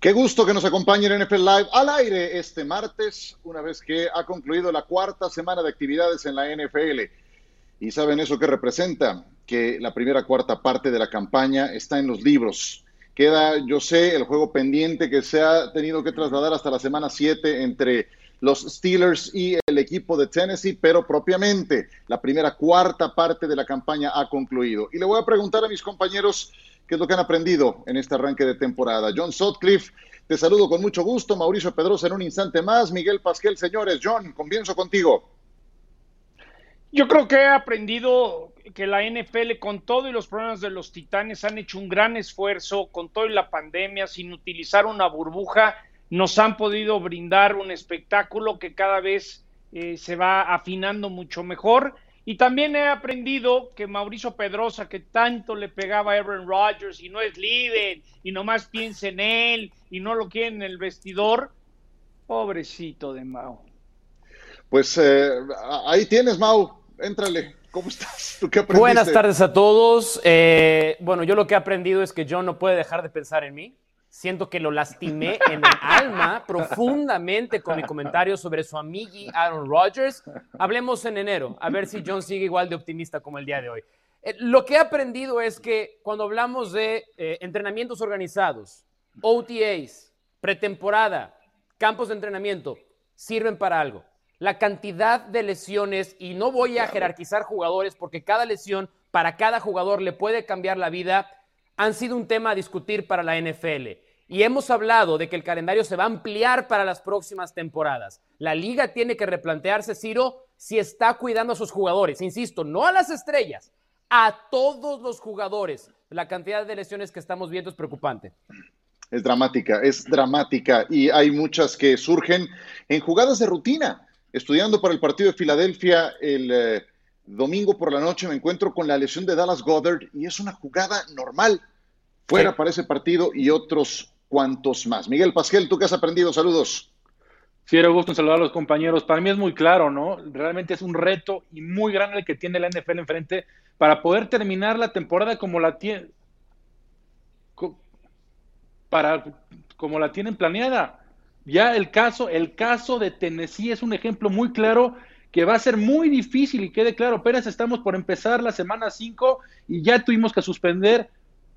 Qué gusto que nos acompañen en NFL Live al aire este martes, una vez que ha concluido la cuarta semana de actividades en la NFL. ¿Y saben eso qué representa? Que la primera cuarta parte de la campaña está en los libros. Queda, yo sé, el juego pendiente que se ha tenido que trasladar hasta la semana 7 entre los Steelers y el equipo de Tennessee, pero propiamente la primera cuarta parte de la campaña ha concluido. Y le voy a preguntar a mis compañeros qué es lo que han aprendido en este arranque de temporada. John Sutcliffe, te saludo con mucho gusto. Mauricio Pedrosa en un instante más. Miguel Pasquel, señores. John, comienzo contigo. Yo creo que he aprendido que la NFL, con todo y los problemas de los titanes, han hecho un gran esfuerzo, con todo y la pandemia, sin utilizar una burbuja, nos han podido brindar un espectáculo que cada vez eh, se va afinando mucho mejor y también he aprendido que Mauricio Pedrosa, que tanto le pegaba a Aaron Rodgers y no es líder y nomás piensa en él y no lo quiere en el vestidor, pobrecito de Mau. Pues eh, ahí tienes, Mau, éntrale. ¿Cómo estás? ¿Tú qué Buenas tardes a todos. Eh, bueno, yo lo que he aprendido es que John no puede dejar de pensar en mí. Siento que lo lastimé en el alma profundamente con mi comentario sobre su amigui Aaron Rodgers. Hablemos en enero, a ver si John sigue igual de optimista como el día de hoy. Eh, lo que he aprendido es que cuando hablamos de eh, entrenamientos organizados, OTAs, pretemporada, campos de entrenamiento, sirven para algo. La cantidad de lesiones, y no voy a jerarquizar jugadores porque cada lesión para cada jugador le puede cambiar la vida han sido un tema a discutir para la NFL. Y hemos hablado de que el calendario se va a ampliar para las próximas temporadas. La liga tiene que replantearse, Ciro, si está cuidando a sus jugadores. Insisto, no a las estrellas, a todos los jugadores. La cantidad de lesiones que estamos viendo es preocupante. Es dramática, es dramática. Y hay muchas que surgen en jugadas de rutina. Estudiando para el partido de Filadelfia el eh, domingo por la noche me encuentro con la lesión de Dallas Goddard y es una jugada normal fuera para ese partido y otros cuantos más. Miguel Pasquel, ¿tú qué has aprendido? Saludos. Sí, era gusto saludar a los compañeros. Para mí es muy claro, ¿no? Realmente es un reto y muy grande el que tiene la NFL enfrente para poder terminar la temporada como la tiene para como la tienen planeada. Ya el caso, el caso de Tennessee es un ejemplo muy claro que va a ser muy difícil y quede claro, apenas estamos por empezar la semana 5 y ya tuvimos que suspender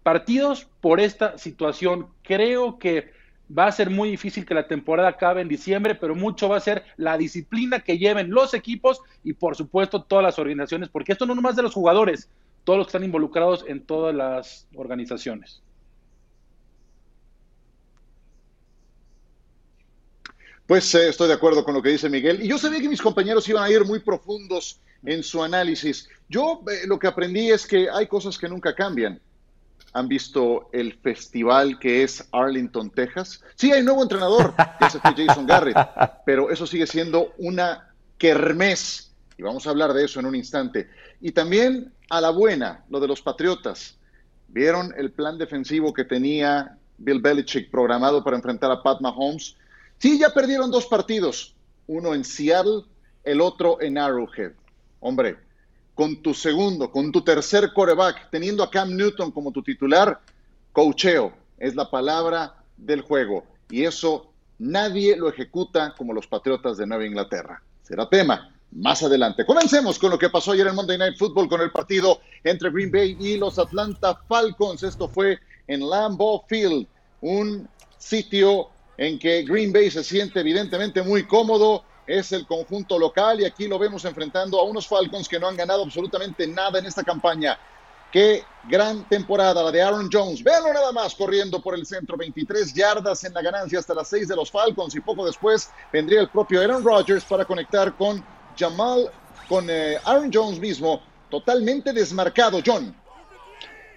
partidos por esta situación. Creo que va a ser muy difícil que la temporada acabe en diciembre, pero mucho va a ser la disciplina que lleven los equipos y por supuesto todas las organizaciones, porque esto no nomás de los jugadores, todos los que están involucrados en todas las organizaciones. Pues eh, estoy de acuerdo con lo que dice Miguel. Y yo sabía que mis compañeros iban a ir muy profundos en su análisis. Yo eh, lo que aprendí es que hay cosas que nunca cambian han visto el festival que es Arlington, Texas. Sí, hay un nuevo entrenador, que es Jason Garrett, pero eso sigue siendo una kermés. Y vamos a hablar de eso en un instante. Y también a la buena, lo de los Patriotas. ¿Vieron el plan defensivo que tenía Bill Belichick programado para enfrentar a Pat Mahomes? Sí, ya perdieron dos partidos, uno en Seattle, el otro en Arrowhead. Hombre, con tu segundo, con tu tercer coreback, teniendo a Cam Newton como tu titular, cocheo es la palabra del juego. Y eso nadie lo ejecuta como los Patriotas de Nueva Inglaterra. Será tema más adelante. Comencemos con lo que pasó ayer en Monday Night Football con el partido entre Green Bay y los Atlanta Falcons. Esto fue en Lambeau Field, un sitio en que Green Bay se siente evidentemente muy cómodo es el conjunto local y aquí lo vemos enfrentando a unos Falcons que no han ganado absolutamente nada en esta campaña. Qué gran temporada la de Aaron Jones. Véanlo nada más corriendo por el centro, 23 yardas en la ganancia hasta las 6 de los Falcons y poco después vendría el propio Aaron Rodgers para conectar con Jamal, con eh, Aaron Jones mismo, totalmente desmarcado, John.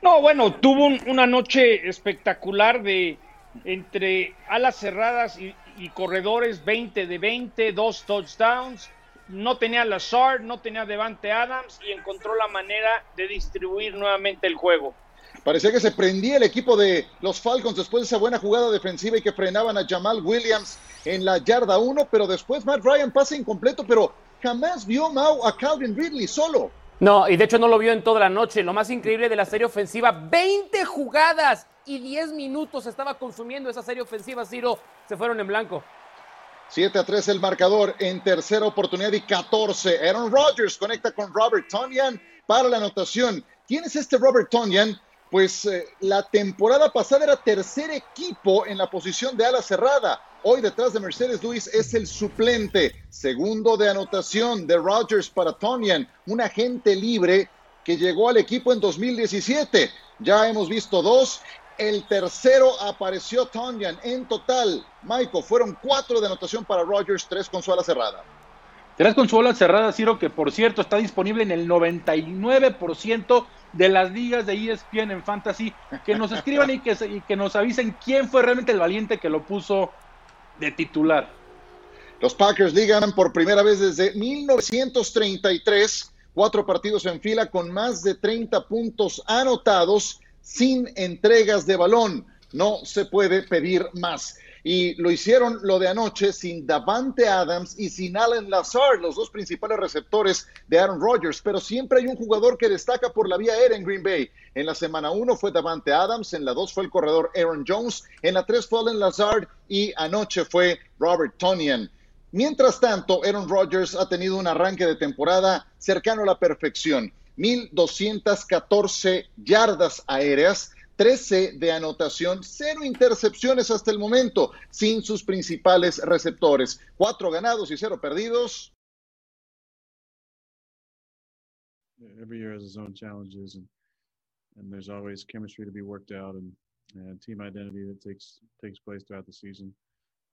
No, bueno, tuvo una noche espectacular de entre alas cerradas y, y corredores 20 de 20, dos touchdowns. No tenía Lazard, no tenía Devante Adams y encontró la manera de distribuir nuevamente el juego. Parecía que se prendía el equipo de los Falcons después de esa buena jugada defensiva y que frenaban a Jamal Williams en la yarda 1, pero después Matt Ryan pasa incompleto, pero jamás vio Mau a Calvin Ridley solo. No, y de hecho no lo vio en toda la noche. Lo más increíble de la serie ofensiva, 20 jugadas y 10 minutos estaba consumiendo esa serie ofensiva, Ciro, se fueron en blanco. 7 a 3 el marcador en tercera oportunidad y 14. Aaron Rodgers conecta con Robert Tonyan para la anotación. ¿Quién es este Robert Tonyan? Pues eh, la temporada pasada era tercer equipo en la posición de ala cerrada. Hoy detrás de Mercedes Luis es el suplente. Segundo de anotación de Rodgers para Tonyan, un agente libre que llegó al equipo en 2017. Ya hemos visto dos el tercero apareció Tonyan. En total, Michael, fueron cuatro de anotación para Rogers, tres con su ala cerrada. Tres con su ala cerrada, Ciro, que por cierto está disponible en el 99% de las ligas de ESPN en Fantasy. Que nos escriban y que, y que nos avisen quién fue realmente el valiente que lo puso de titular. Los Packers ligan por primera vez desde 1933, cuatro partidos en fila con más de 30 puntos anotados sin entregas de balón. No se puede pedir más. Y lo hicieron lo de anoche sin Davante Adams y sin Allen Lazard, los dos principales receptores de Aaron Rodgers. Pero siempre hay un jugador que destaca por la vía aérea en Green Bay. En la semana 1 fue Davante Adams, en la 2 fue el corredor Aaron Jones, en la 3 fue Allen Lazard y anoche fue Robert Tonian. Mientras tanto, Aaron Rodgers ha tenido un arranque de temporada cercano a la perfección. 1.214 yardas aéreas, 13 de anotación, cero intercepciones hasta el momento, sin sus principales receptores. Cuatro ganados y cero perdidos. Every year has its own challenges, and, and there's always chemistry to be worked out and, team identity that takes takes place throughout the season.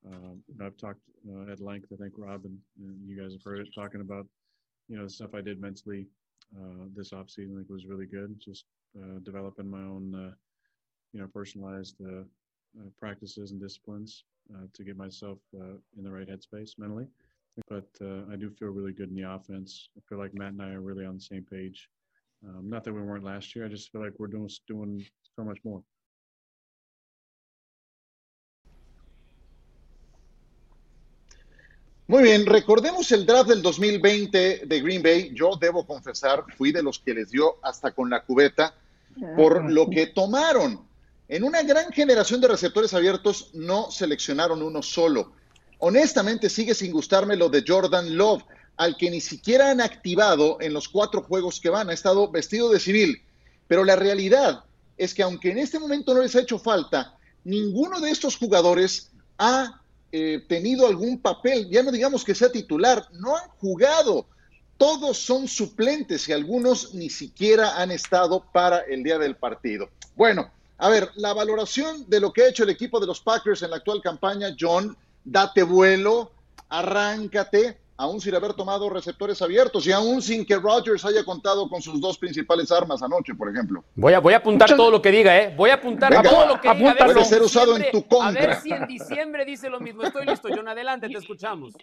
Uh, I've talked uh, at length, I think Rob and, and you guys have heard it, talking about you know the stuff I did mentally uh, this offseason. I think was really good. Just uh, developing my own, uh, you know, personalized uh, uh, practices and disciplines uh, to get myself in the right headspace mentally. But I do feel really good in the offense. I feel like Matt and I are really on the same page. Um, not that we weren't last year. I just feel like we're doing doing so much more. Muy bien, recordemos el draft del 2020 de Green Bay. Yo debo confesar, fui de los que les dio hasta con la cubeta por lo que tomaron. En una gran generación de receptores abiertos no seleccionaron uno solo. Honestamente sigue sin gustarme lo de Jordan Love, al que ni siquiera han activado en los cuatro juegos que van. Ha estado vestido de civil. Pero la realidad es que aunque en este momento no les ha hecho falta, ninguno de estos jugadores ha eh, tenido algún papel, ya no digamos que sea titular, no han jugado. Todos son suplentes y algunos ni siquiera han estado para el día del partido. Bueno, a ver, la valoración de lo que ha hecho el equipo de los Packers en la actual campaña, John, date vuelo, arráncate, aún sin haber tomado receptores abiertos y aún sin que Rodgers haya contado con sus dos principales armas anoche, por ejemplo. Voy a, voy a apuntar todo lo que diga, ¿eh? Voy a apuntar todo lo que diga. Puede ser usado en tu contra. A ver si en diciembre dice lo mismo. Estoy listo, John. Adelante, te escuchamos.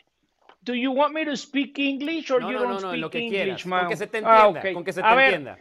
Do you want me to speak English or no, you no, don't no, speak lo que English, quieras, man? Con que se te Ah, entienda, con que se te A ver, entienda.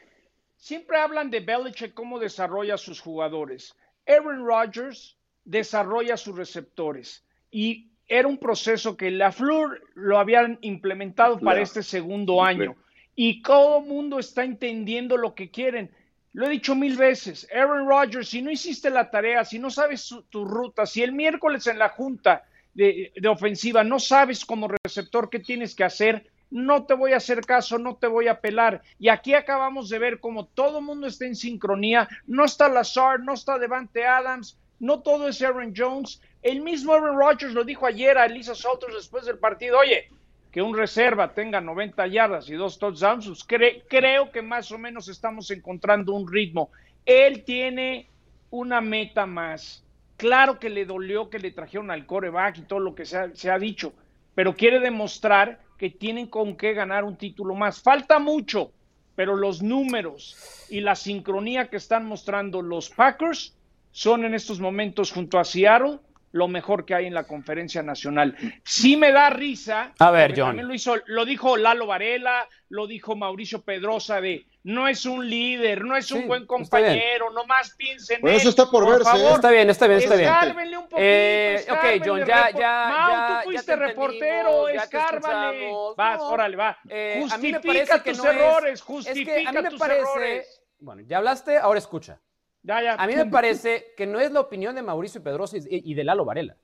Siempre hablan de Belichick, cómo desarrolla sus jugadores. Aaron Rodgers desarrolla sus receptores. Y era un proceso que la Fleur lo habían implementado para este segundo año. Y todo el mundo está entendiendo lo que quieren. Lo he dicho mil veces. Aaron Rodgers, si no hiciste la tarea, si no sabes su- tu ruta, si el miércoles en la junta de, de ofensiva no sabes como receptor qué tienes que hacer, no te voy a hacer caso, no te voy a pelar. Y aquí acabamos de ver cómo todo el mundo está en sincronía. No está Lazard, no está Devante Adams, no todo es Aaron Jones. El mismo Aaron Rodgers lo dijo ayer a Elisa Salters después del partido. Oye, que un reserva tenga 90 yardas y dos touchdowns, pues cre- creo que más o menos estamos encontrando un ritmo. Él tiene una meta más. Claro que le dolió que le trajeron al coreback y todo lo que se ha dicho, pero quiere demostrar que tienen con qué ganar un título más. Falta mucho, pero los números y la sincronía que están mostrando los Packers son en estos momentos junto a Seattle lo mejor que hay en la conferencia nacional. Sí me da risa. A ver, John. También lo, hizo, lo dijo Lalo Varela, lo dijo Mauricio Pedrosa de no es un líder, no es Sí, un buen está bien. compañero, nomás piensen en Bueno, él. eso está por verse, ¿eh? Está bien, está bien, está bien. Escárbenle un poquito, Eh, ok, John, ya- ya- Mau, ya- tú fuiste reportero, ya te escárvale. Vas, No, órale, va. Eh, a mí me justifica parece que tus no es- errores, es justifica que a mí me tus parece, errores. bueno, ya hablaste, ahora escucha. Ya, ya. A mí me parece que no es la opinión de Mauricio Pedrosa y de Lalo Varela.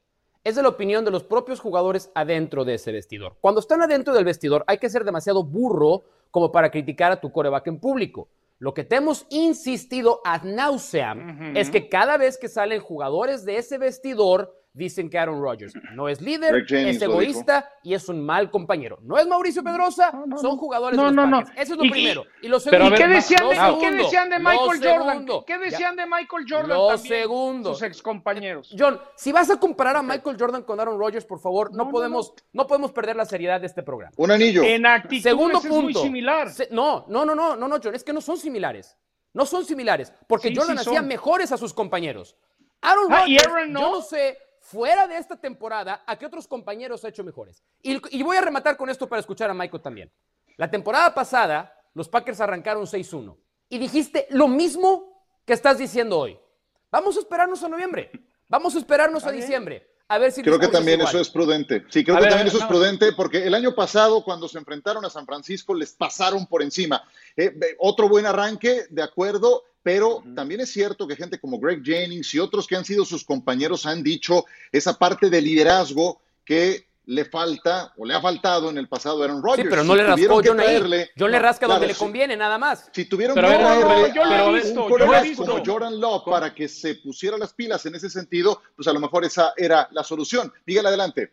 Es de la opinión de los propios jugadores adentro de ese vestidor. Cuando están adentro del vestidor, hay que ser demasiado burro como para criticar a tu coreback en público. Lo que te hemos insistido ad nauseam es que cada vez que salen jugadores de ese vestidor, dicen que Aaron Rodgers no es líder, es egoísta y es un mal compañero. No es Mauricio Pedrosa, No, no, son jugadores No, de los no. Eso es lo Y- y- primero. Y lo segundo. a ver, ¿Qué decían, de, ¿qué segundo, decían de lo Michael Jordan? segundo. ¿Qué Ya. decían de Michael Jordan Lo también? segundo. Sus excompañeros. John, si vas a comparar a Michael Jordan con Aaron Rodgers, por favor, no, No, no, podemos, no. podemos perder la seriedad de este programa. Un anillo. En actitud Segundo es punto. muy similar. Se- no, no, no, no, no, no, John, es que no son similares. No son similares, porque Sí, Jordan sí hacía mejores a sus compañeros. Aaron Ah, y Rodgers, Aaron no. yo no sé, fuera de esta temporada, a qué otros compañeros ha hecho mejores. Y, y voy a rematar con esto para escuchar a Michael también. La temporada pasada, los Packers arrancaron 6-1. Y dijiste lo mismo que estás diciendo hoy. Vamos a esperarnos a noviembre. Vamos a esperarnos a diciembre. A ver si Creo que también igual. eso es prudente. Sí, creo A que ver, también ver, eso es prudente porque el año pasado, cuando se enfrentaron a San Francisco, les pasaron por encima. Eh, otro buen arranque, de acuerdo, pero también es cierto que gente como Greg Jennings y otros que han sido sus compañeros han dicho esa parte de liderazgo que le falta o le ha faltado en el pasado a Aaron Rodgers. Sí, pero no Si le rascó tuvieron que John ahí. traerle- John le rasca donde le conviene, nada más. Si tuvieron Pero que traerle no, yo lo he a visto, un visto. como Jordan Love para que se pusiera las pilas en ese sentido, pues a lo mejor esa era la solución. Miguel, adelante.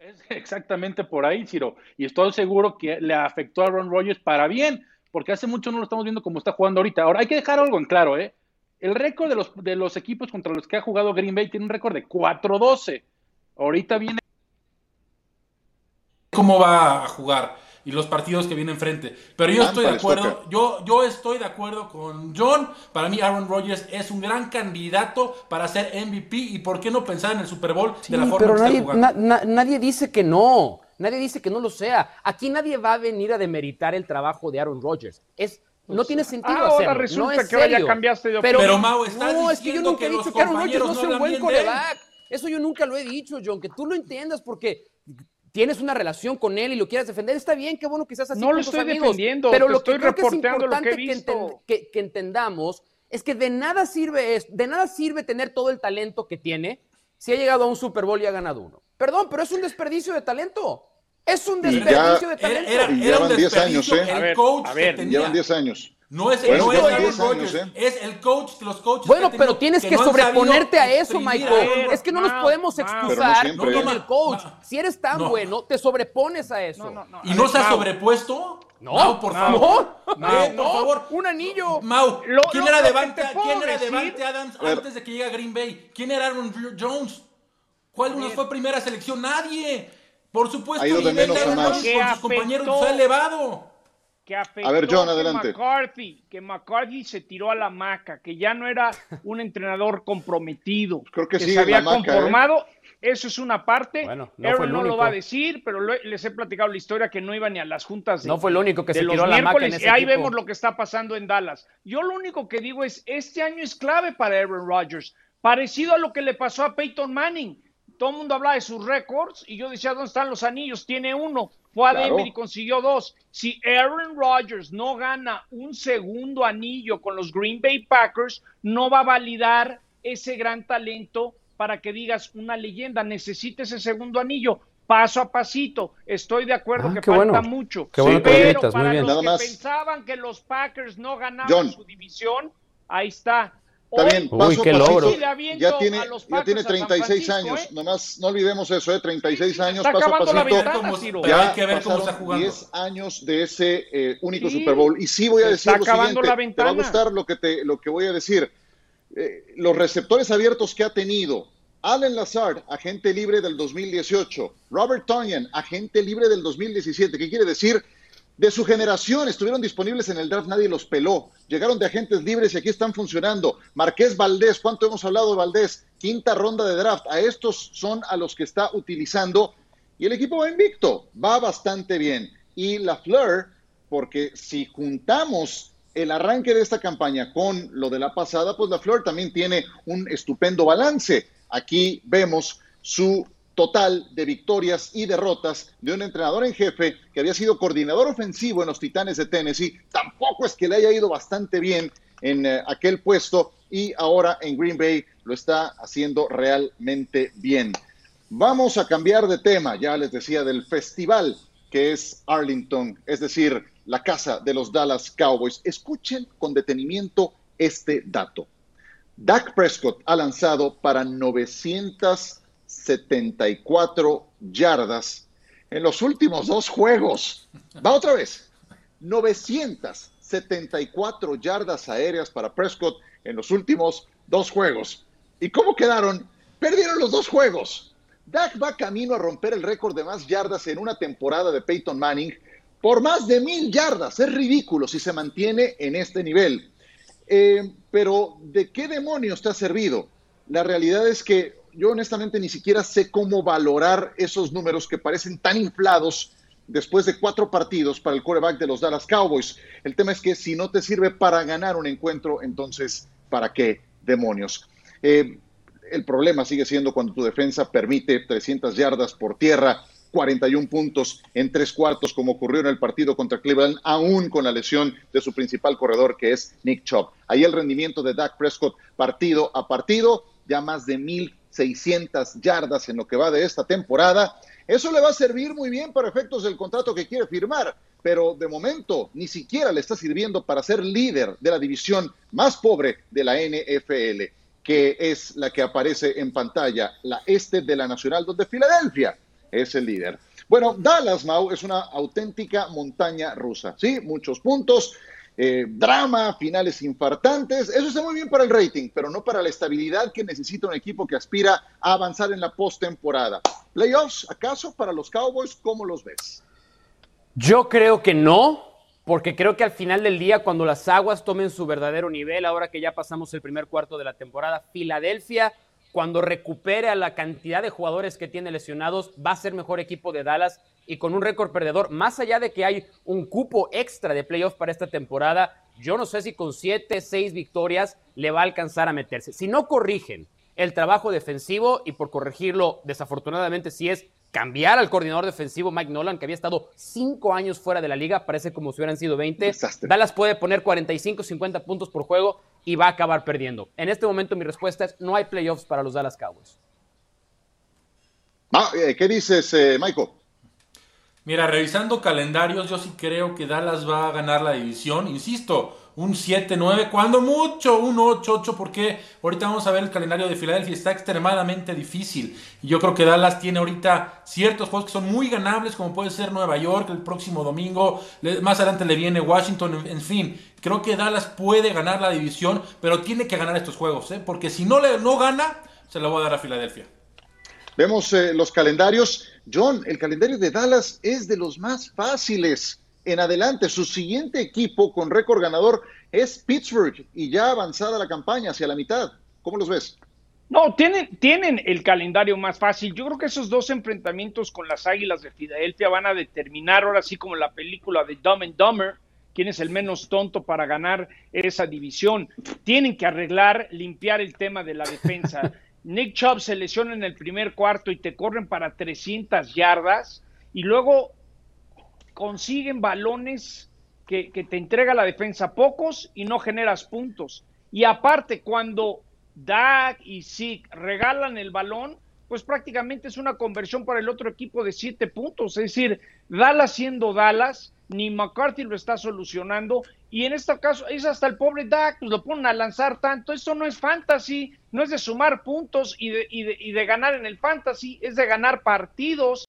Es exactamente por ahí, Ciro. Y estoy seguro que le afectó a Aaron Rodgers para bien, porque hace mucho no lo estamos viendo como está jugando ahorita. Ahora, hay que dejar algo en claro, ¿eh? El récord de los, de los equipos contra los que ha jugado Green Bay tiene un récord de 4-12. Ahorita viene cómo va a jugar y los partidos que vienen enfrente. Pero yo estoy de acuerdo, yo, yo estoy de acuerdo con John. Para mí Aaron Rodgers es un gran candidato para ser MVP y por qué no pensar en el Super Bowl Sí, de la forma pero que nadie, está jugando. na- na- nadie dice que no. Nadie dice que no lo sea. Aquí nadie va a venir a demeritar el trabajo de Aaron Rodgers. Es, no tiene sentido ahora hacerlo. resulta no es que ahora ya cambiaste de Pero, opinión. Pero, Mau, estás no, es que yo diciendo nunca he que dicho los que Aaron Rodgers no compañeros sea no un buen coreback. Eso yo nunca lo he dicho, John. Que tú lo entiendas porque tienes una relación con él y lo quieras defender. Está bien, qué bueno que seas así No con lo tus estoy amigos. defendiendo, Pero te lo que estoy creo que es reporteando lo que he importante que, visto. enten- que- que entendamos es que de nada sirve es, de nada sirve tener todo el talento que tiene si ha llegado a un Super Bowl y ha ganado uno. Perdón, pero es un desperdicio de talento. Es un ya- desperdicio de talento. era- llevan 10 años, desperdicio ¿eh? el A ver, coach a ver. Llevan 10 años. No es, Bueno, no es Aaron 10 años, Rodgers, ¿eh? es el coach de los coaches. Bueno, que pero tienes que, no sobreponerte a eso, Michael. Es que no nos Mau, podemos Mau. excusar no siempre. en No, el no, coach. Si eres tan No. bueno, te sobrepones a eso. No, no, no. ¿Y no se ha Mau, sobrepuesto? No, Mau, por favor. no, Eh, por favor. un anillo. Mau, Lo- ¿quién lo- era Devante, ¿quién era Devante Adams antes de que llegue a Green Bay? ¿Quién era Aaron Jones? ¿Cuál nos fue primera selección? Nadie. Por supuesto, el de nivel a Aaron Que con sus compañeros se ha elevado. Que afectó A ver, John, que adelante. McCarthy, que McCarthy se tiró a la maca, que ya no era un entrenador comprometido, Creo que que sigue se había en la maca, ¿eh? conformado. Eso es una parte. Bueno, no Aaron fue el no lo va a decir, pero lo- les he platicado la historia que no iba ni a las juntas de, No fue el único que se tiró a la maca en miércoles, ese y ahí vemos lo que está pasando en Dallas. Yo lo único que digo es, este año es clave para Aaron Rodgers, parecido a lo que le pasó a Peyton Manning. Todo el mundo hablaba de sus récords y yo decía, ¿dónde están los anillos? Tiene uno. Fue a Claro. Denver y consiguió dos. Si Aaron Rodgers no gana un segundo anillo con los Green Bay Packers, no va a validar ese gran talento para que digas una leyenda. Necesita ese segundo anillo. Paso a pasito. Estoy de acuerdo Ah, que falta bueno. mucho. Qué bueno que lo pero gritas, muy para bien. los Nada que más. pensaban que los Packers no ganaban John. su división, ahí está. Está bien, Uy, paso a qué pasito. logro. Ya tiene, ya tiene a San 36 Francisco, años. ¿eh? Nomás no olvidemos eso, ¿eh? 36 años, está paso a acabando la pasito. ventana, Ya hay que ver cómo está jugando. 10 años de ese eh, único Sí, Super Bowl. Y sí voy a decir lo acabando siguiente. la Te va a gustar lo que, te, lo que voy a decir. Eh, los receptores abiertos que ha tenido. Allen Lazard, agente libre del 2018. Robert Tonyan, agente libre del 2017. ¿Qué quiere decir? De su generación estuvieron disponibles en el draft, nadie los peló. Llegaron de agentes libres y aquí están funcionando. Marqués Valdés, ¿cuánto hemos hablado de Valdés? Quinta ronda de draft. A estos son a los que está utilizando y el equipo va invicto, va bastante bien. Y la Fleur, porque si juntamos el arranque de esta campaña con lo de la pasada, pues la Fleur también tiene un estupendo balance. Aquí vemos su total de victorias y derrotas de un entrenador en jefe que había sido coordinador ofensivo en los Titanes de Tennessee. Tampoco es que le haya ido bastante bien en eh, aquel puesto y ahora en Green Bay lo está haciendo realmente bien. Vamos a cambiar de tema, ya les decía, del festival que es Arlington, es decir, la casa de los Dallas Cowboys. Escuchen con detenimiento este dato. Dak Prescott ha lanzado para 900 74 yardas en los últimos dos juegos. Va otra vez. 974 yardas aéreas para Prescott en los últimos dos juegos. ¿Y cómo quedaron? Perdieron los dos juegos. Dak va camino a romper el récord de más yardas en una temporada de Peyton Manning por más de mil yardas. Es ridículo si se mantiene en este nivel. Eh, pero ¿de qué demonios te ha servido? La realidad es que yo honestamente ni siquiera sé cómo valorar esos números que parecen tan inflados después de cuatro partidos para el quarterback de los Dallas Cowboys. El tema es que si no te sirve para ganar un encuentro, entonces, ¿para qué demonios? Eh, el problema sigue siendo cuando tu defensa permite 300 yardas por tierra, 41 puntos en tres cuartos, como ocurrió en el partido contra Cleveland, aún con la lesión de su principal corredor, que es Nick Chubb. Ahí el rendimiento de Dak Prescott partido a partido, ya más de mil 600 yardas en lo que va de esta temporada. Eso le va a servir muy bien para efectos del contrato que quiere firmar, pero de momento ni siquiera le está sirviendo para ser líder de la división más pobre de la NFL, que es la que aparece en pantalla, la este de la Nacional, donde Filadelfia es el líder. Bueno, Dallas, Mau, es una auténtica montaña rusa, ¿sí? Muchos puntos, eh, drama, finales infartantes. Eso está muy bien para el rating, pero no para la estabilidad que necesita un equipo que aspira a avanzar en la postemporada. ¿Playoffs, acaso, para los Cowboys? ¿Cómo los ves? Yo creo que no, porque creo que al final del día, cuando las aguas tomen su verdadero nivel, ahora que ya pasamos el primer cuarto de la temporada, Filadelfia cuando recupere a la cantidad de jugadores que tiene lesionados, va a ser mejor equipo de Dallas y con un récord perdedor. Más allá de que hay un cupo extra de playoff para esta temporada, yo no sé si con siete, seis victorias le va a alcanzar a meterse. Si no corrigen el trabajo defensivo, y por corregirlo, desafortunadamente, si es cambiar al coordinador defensivo Mike Nolan, que había estado cinco años fuera de la liga, parece como si hubieran sido 20. Dallas puede poner 45, 50 puntos por juego y va a acabar perdiendo. En este momento mi respuesta es no hay playoffs para los Dallas Cowboys. Ah, eh, ¿Qué dices, eh, Michael? Mira, revisando calendarios, yo sí creo que Dallas va a ganar la división. Insisto, un 7-9, cuando mucho, un 8-8, porque ahorita vamos a ver el calendario de Filadelfia, está extremadamente difícil. Yo creo que Dallas tiene ahorita ciertos juegos que son muy ganables, como puede ser Nueva York el próximo domingo, más adelante le viene Washington, en, fin. Creo que Dallas puede ganar la división, pero tiene que ganar estos juegos, ¿eh? porque si no, le, no gana, se la voy a dar a Filadelfia. Vemos eh, los calendarios. John, el calendario de Dallas es de los más fáciles en adelante. Su siguiente equipo con récord ganador es Pittsburgh y ya avanzada la campaña hacia la mitad. ¿Cómo los ves? No, tienen, tienen el calendario más fácil. Yo creo que esos dos enfrentamientos con las Águilas de Filadelfia van a determinar, ahora sí como la película de Dumb and Dumber, quién es el menos tonto para ganar esa división. Tienen que arreglar, limpiar el tema de la defensa. Nick Chubb se lesiona en el primer cuarto y te corren para 300 yardas y luego consiguen balones que, te entrega la defensa pocos y no generas puntos. Y aparte, cuando Dak y Zeke regalan el balón, pues prácticamente es una conversión para el otro equipo de siete puntos. Es decir, Dallas siendo Dallas, ni McCarthy lo está solucionando. Y en este caso es hasta el pobre Dak, pues lo ponen a lanzar tanto. Eso no es fantasy, no es de sumar puntos y de, y de, y de ganar en el fantasy, es de ganar partidos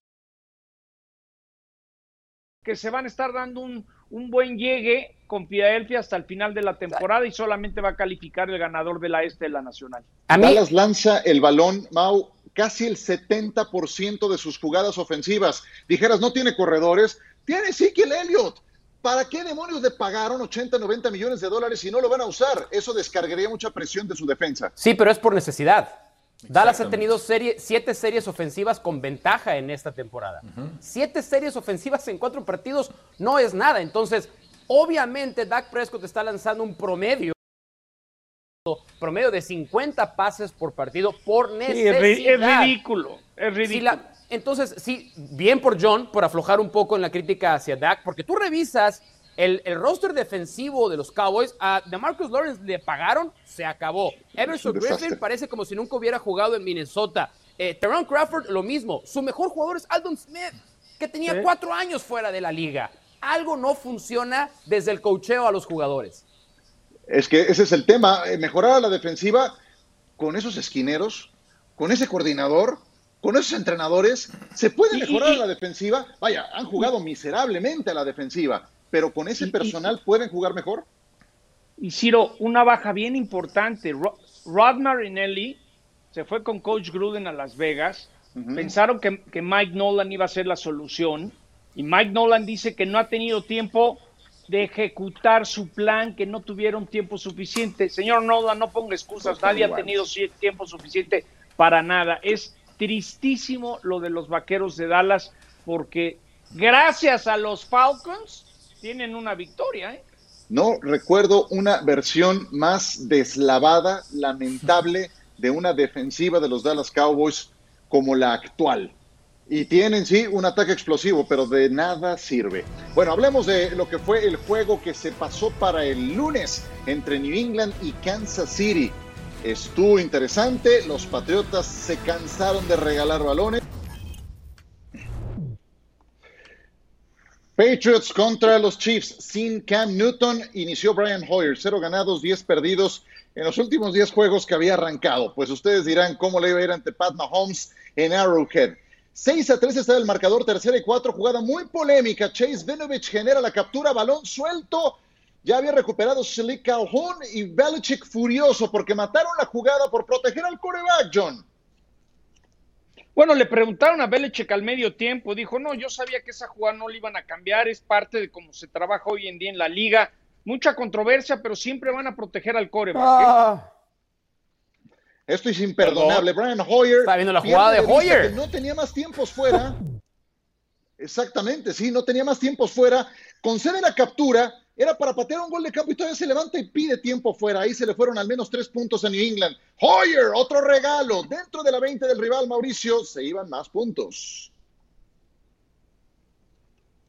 que se van a estar dando un, un buen llegue con Filadelfia hasta el final de la temporada y solamente va a calificar el ganador de la este de la Nacional. A Dallas lanza el balón, Mau, casi el 70% de sus jugadas ofensivas. Dijeras, no tiene corredores, tiene Ezekiel Elliott. ¿para qué demonios le pagaron 80, 90 millones de dólares si no lo van a usar? Eso descargaría mucha presión de su defensa. Sí, pero es por necesidad. Dallas ha tenido serie, siete series ofensivas con ventaja en esta temporada. Siete series ofensivas en cuatro partidos no es nada. Entonces, obviamente, Dak Prescott está lanzando un promedio promedio de 50 pases por partido por necesidad. Sí, es, ridículo, es ridículo. entonces, sí, bien por John, por aflojar un poco en la crítica hacia Dak, porque tú revisas el, el roster defensivo de los Cowboys, a DeMarcus Lawrence le pagaron, se acabó. Everson Griffin parece como si nunca hubiera jugado en Minnesota. Eh, Teron Crawford, lo mismo. Su mejor jugador es Aldon Smith, que tenía cuatro años fuera de la liga. Algo no funciona desde el cocheo a los jugadores. Es que ese es el tema, eh, mejorar a la defensiva con esos esquineros, con ese coordinador, con esos entrenadores, se puede mejorar a la defensiva. Vaya, han jugado miserablemente a la defensiva, pero con ese personal pueden jugar mejor. Y Ciro, una baja bien importante. Rod Marinelli se fue con Coach Gruden a Las Vegas. Pensaron que, que Mike Nolan iba a ser la solución. Y Mike Nolan dice que no ha tenido tiempo de ejecutar su plan, que no tuvieron tiempo suficiente. Señor Nolan, no ponga excusas, nadie ha tenido tiempo suficiente para nada. Es tristísimo lo de los vaqueros de Dallas, porque gracias a los Falcons tienen una victoria. ¿eh? No recuerdo una versión más deslavada, lamentable, de una defensiva de los Dallas Cowboys como la actual. Y tienen, sí, un ataque explosivo, pero de nada sirve. Bueno, hablemos de lo que fue el juego que se pasó para el lunes entre New England y Kansas City. Estuvo interesante, los Patriotas se cansaron de regalar balones. Patriots contra los Chiefs. Sin Cam Newton inició Brian Hoyer. Cero ganados, 10 perdidos en los últimos 10 juegos que había arrancado. Pues ustedes dirán cómo le iba a ir ante Pat Mahomes en Arrowhead. 6 a 3 está el marcador, tercera y cuatro, jugada muy polémica. Chase Vinovich genera la captura, balón suelto. Ya había recuperado Slick Calhoun y Belichick furioso porque mataron la jugada por proteger al coreback, John. Bueno, le preguntaron a Belichick al medio tiempo, dijo, no, yo sabía que esa jugada no la iban a cambiar, es parte de cómo se trabaja hoy en día en la liga. Mucha controversia, pero siempre van a proteger al coreback. ¿eh? Ah. Esto es imperdonable. Brian Hoyer. Está viendo la jugada de, Hoyer. No tenía más tiempos fuera. Exactamente, sí, no tenía más tiempos fuera. Concede la captura. Era para patear un gol de campo y todavía se levanta y pide tiempo fuera. Ahí se le fueron al menos tres puntos a New England. Hoyer, otro regalo. Dentro de la 20 del rival Mauricio se iban más puntos.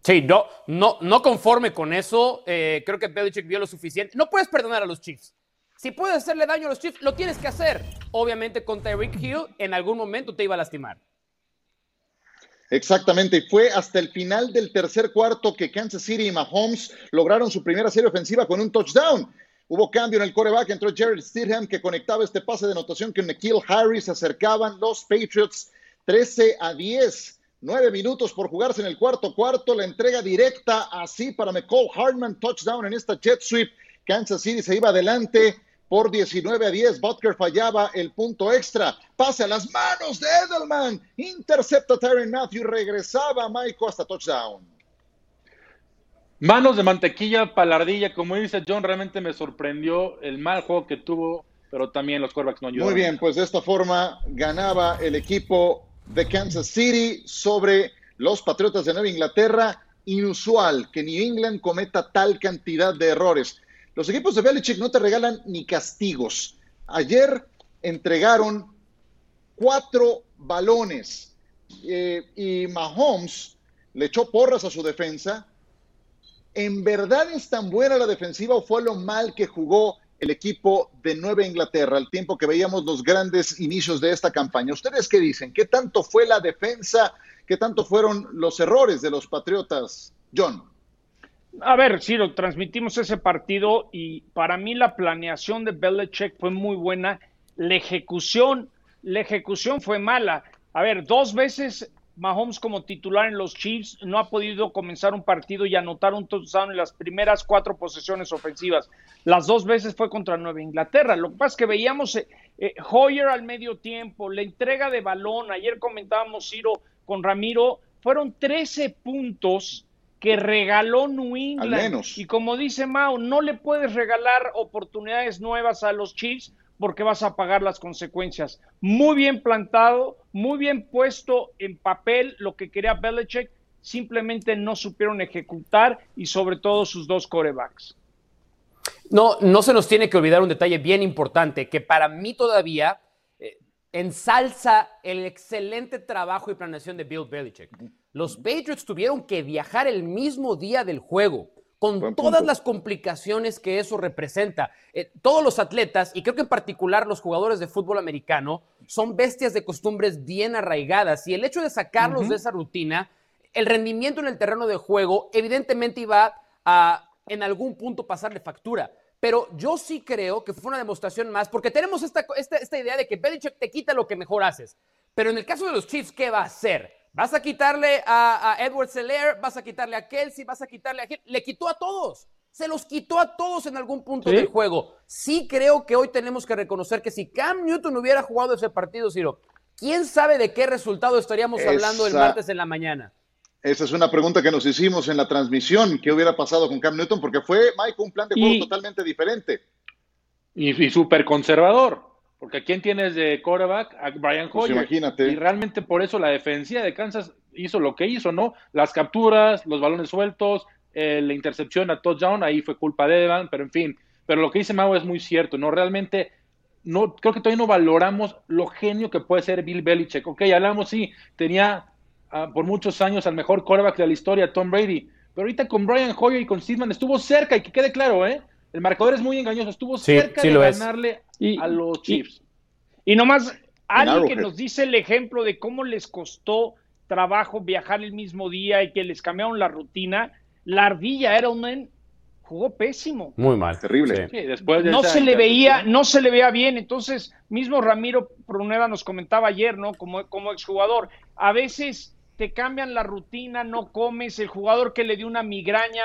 Sí, no, no, no conforme con eso. Eh, creo que Belichick vio lo suficiente. No puedes perdonar a los Chiefs. Si puedes hacerle daño a los Chiefs, lo tienes que hacer. Obviamente con Tyreek Hill en algún momento te iba a lastimar. Exactamente, y fue hasta el final del tercer cuarto que Kansas City y Mahomes lograron su primera serie ofensiva con un touchdown. Hubo cambio en el coreback, entró Jared Stidham que conectaba este pase de anotación que Nikhil Harris acercaban los Patriots 13 a 10. Nueve minutos por jugarse en el cuarto cuarto, la entrega directa así para McCall Hartman, touchdown en esta jet sweep. Kansas City se iba adelante por 19 a 10. Butker fallaba el punto extra. Pase a las manos de Edelman. Intercepta Tyron Matthew. Regresaba Maiko hasta touchdown. Manos de mantequilla, palardilla. Como dice John, realmente me sorprendió el mal juego que tuvo, pero también los quarterbacks no ayudaron. Muy bien, pues de esta forma ganaba el equipo de Kansas City sobre los Patriotas de Nueva Inglaterra. Inusual que New England cometa tal cantidad de errores. Los equipos de Belichick no te regalan ni castigos. Ayer entregaron cuatro balones eh, y Mahomes le echó porras a su defensa. ¿En verdad es tan buena la defensiva o fue lo mal que jugó el equipo de Nueva Inglaterra al tiempo que veíamos los grandes inicios de esta campaña? ¿Ustedes qué dicen? ¿Qué tanto fue la defensa? ¿Qué tanto fueron los errores de los Patriotas? John. A ver, lo transmitimos ese partido y para mí la planeación de Belichick fue muy buena. La ejecución, la ejecución fue mala. A ver, dos veces Mahomes como titular en los Chiefs no ha podido comenzar un partido y anotar un touchdown en las primeras cuatro posesiones ofensivas. Las dos veces fue contra Nueva Inglaterra. Lo que pasa es que veíamos eh, eh, Hoyer al medio tiempo, la entrega de balón. Ayer comentábamos Ciro con Ramiro, fueron 13 puntos que regaló New England. Y como dice Mao, no le puedes regalar oportunidades nuevas a los Chiefs porque vas a pagar las consecuencias. Muy bien plantado, muy bien puesto en papel lo que quería Belichick, simplemente no supieron ejecutar y sobre todo sus dos corebacks. No, no se nos tiene que olvidar un detalle bien importante que para mí todavía ensalza el excelente trabajo y planeación de Bill Belichick. Los Patriots tuvieron que viajar el mismo día del juego con todas las complicaciones que eso representa. Eh, todos los atletas, y creo que en particular los jugadores de fútbol americano, son bestias de costumbres bien arraigadas y el hecho de sacarlos de esa rutina, el rendimiento en el terreno de juego, evidentemente iba a en algún punto pasarle factura. Pero yo sí creo que fue una demostración más, porque tenemos esta, esta, idea de que Belichick te quita lo que mejor haces. Pero en el caso de los Chiefs, ¿qué va a hacer? ¿Vas a quitarle a, Edward Seller? ¿Vas a quitarle a Kelsey? ¿Vas a quitarle a... Le quitó a todos. Se los quitó a todos en algún punto del juego. Sí creo que hoy tenemos que reconocer que si Cam Newton hubiera jugado ese partido, Ciro, ¿quién sabe de qué resultado estaríamos hablando el martes en la mañana? Esa es una pregunta que nos hicimos en la transmisión. ¿Qué hubiera pasado con Cam Newton? Porque fue, Mike, un plan de juego totalmente diferente. Y, súper conservador. Porque ¿quién tienes de quarterback? A Brian pues Hoyer. imagínate. Y realmente por eso la defensiva de Kansas hizo lo que hizo, ¿no? Las capturas, los balones sueltos, eh, la intercepción a touchdown, ahí fue culpa de Evan, pero en fin. Pero lo que dice Mau es muy cierto, ¿no? Realmente no, creo que todavía no valoramos lo genio que puede ser Bill Belichick. Ok, hablamos, sí, tenía por muchos años al mejor quarterback de la historia, Tom Brady. Pero ahorita con Brian Hoyer y con Steedman estuvo cerca, y que quede claro, ¿eh? El marcador es muy engañoso, estuvo cerca de ganarle a los Chiefs. Y, nomás, alguien que nos dice el ejemplo de cómo les costó trabajo viajar el mismo día y que les cambiaron la rutina, la ardilla era un jugó pésimo. Muy mal. Terrible. después no se le veía, no se le veía bien. Entonces, mismo Ramiro Pruneda nos comentaba ayer, ¿no? Como, como exjugador, a veces te cambian la rutina, no comes, el jugador que le dio una migraña,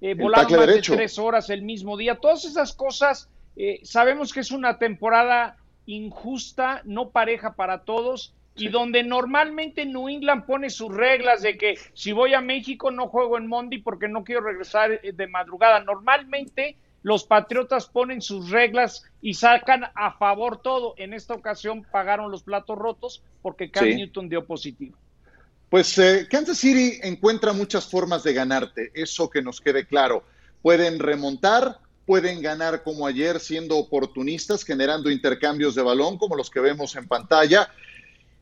eh, más de tres horas el mismo día, todas esas cosas, eh, sabemos que es una temporada injusta, no pareja para todos, y donde normalmente New England pone sus reglas de que si voy a México no juego en Monday porque no quiero regresar eh, de madrugada. Normalmente los Patriotas ponen sus reglas y sacan a favor todo. En esta ocasión pagaron los platos rotos porque Cam Newton dio positivo. Pues eh, Kansas City encuentra muchas formas de ganarte, eso que nos quede claro. Pueden remontar, pueden ganar como ayer siendo oportunistas, generando intercambios de balón como los que vemos en pantalla.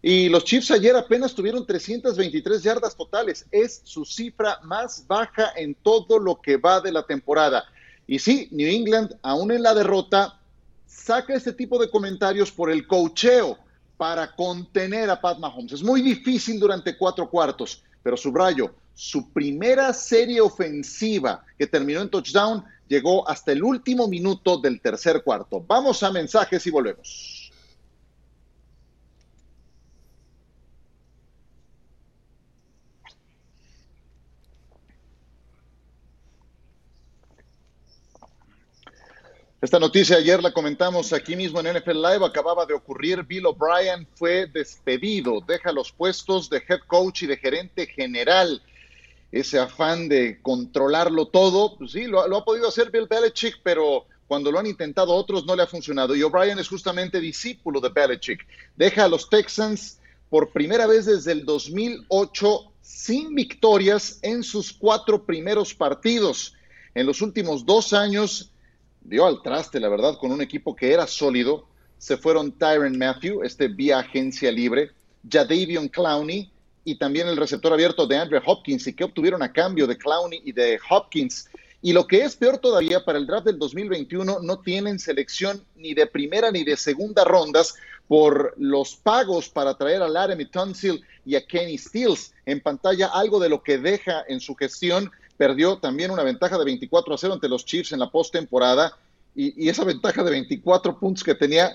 Y los Chiefs ayer apenas tuvieron 323 yardas totales. Es su cifra más baja en todo lo que va de la temporada. Y sí, New England, aún en la derrota, saca este tipo de comentarios por el cocheo para contener a Pat Mahomes. Es muy difícil durante cuatro cuartos, pero subrayo, su primera serie ofensiva que terminó en touchdown llegó hasta el último minuto del tercer cuarto. Vamos a mensajes y volvemos. Esta noticia ayer la comentamos aquí mismo en NFL Live, acababa de ocurrir, Bill O'Brien fue despedido, deja los puestos de head coach y de gerente general. Ese afán de controlarlo todo, pues sí, lo, lo ha podido hacer Bill Belichick, pero cuando lo han intentado otros no le ha funcionado. Y O'Brien es justamente discípulo de Belichick. Deja a los Texans por primera vez desde el 2008 sin victorias en sus cuatro primeros partidos. En los últimos dos años dio al traste, la verdad, con un equipo que era sólido. Se fueron Tyron Matthew, este vía agencia libre, Jadavion Clowney y también el receptor abierto de Andrew Hopkins. ¿Y que obtuvieron a cambio de Clowney y de Hopkins? Y lo que es peor todavía, para el draft del 2021 no tienen selección ni de primera ni de segunda rondas por los pagos para traer a Laramie Tunsil y a Kenny Stills. En pantalla algo de lo que deja en su gestión perdió también una ventaja de 24 a 0 ante los Chiefs en la postemporada y, esa ventaja de 24 puntos que tenía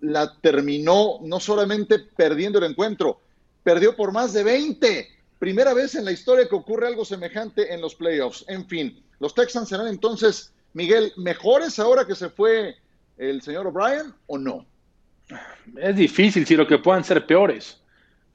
la terminó no solamente perdiendo el encuentro, perdió por más de 20. Primera vez en la historia que ocurre algo semejante en los playoffs. En fin, los Texans serán entonces, Miguel, mejores ahora que se fue el señor O'Brien o no? Es difícil, si lo que puedan ser peores.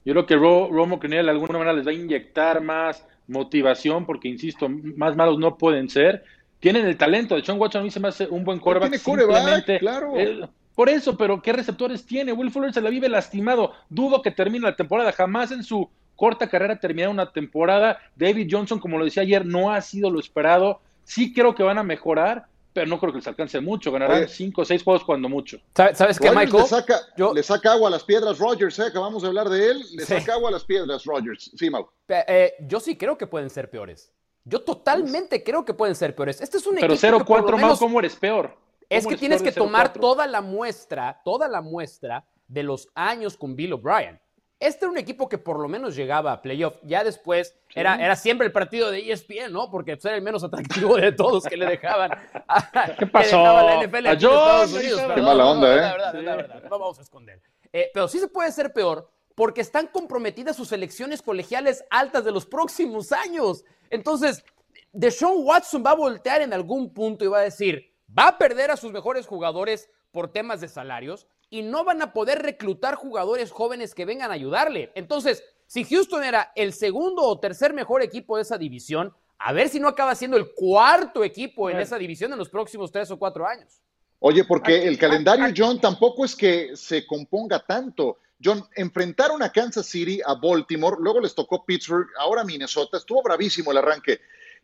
Yo creo que Romo Crennel de alguna manera les va a inyectar más motivación, porque insisto, más malos no pueden ser. Tienen el talento. De Sean Watson a mí se me hace un buen coreback. Tiene quarterback, simplemente, claro. eh, por eso, pero ¿qué receptores tiene? Will Fuller se la vive lastimado. Dudo que termine la temporada. Jamás en su corta carrera terminar una temporada. David Johnson, como lo decía ayer, no ha sido lo esperado. Sí creo que van a mejorar, pero no creo que les alcance mucho. Ganarán Oye. cinco o seis juegos cuando mucho. ¿Sabes, sabes qué, Michael? le, saca, Yo- le saca agua a las piedras Rogers, ¿eh? acabamos de hablar de él. Le Sí. saca agua a las piedras Rogers. Sí, Mau. Eh, eh, yo sí creo que pueden ser peores. Yo totalmente creo que pueden ser peores. Este es un Pero equipo que lo 0-4 más, menos- ¿cómo eres peor? Es ¿Cómo que tienes que tomar 0-4? toda la muestra, toda la muestra de los años con Bill O'Brien. Este era un equipo que por lo menos llegaba a playoff. Ya después era, era siempre el partido de ESPN, ¿no? Porque pues, era el menos atractivo de todos que le dejaban. a- ¿Qué pasó? La NFL A Unidos. Perdón, Qué mala no, onda, ¿eh? La verdad, la verdad, no vamos a esconder. Eh, pero sí se puede ser peor porque están comprometidas sus elecciones colegiales altas de los próximos años. Entonces, Deshaun Watson va a voltear en algún punto y va a decir, va a perder a sus mejores jugadores por temas de salarios y no van a poder reclutar jugadores jóvenes que vengan a ayudarle. Entonces, si Houston era el segundo o tercer mejor equipo de esa división, a ver si no acaba siendo el cuarto equipo en esa división en los próximos tres o cuatro años. Oye, porque el calendario, John, tampoco es que se componga tanto. John, enfrentaron a Kansas City, a Baltimore, luego les tocó Pittsburgh, ahora Minnesota, estuvo bravísimo el arranque,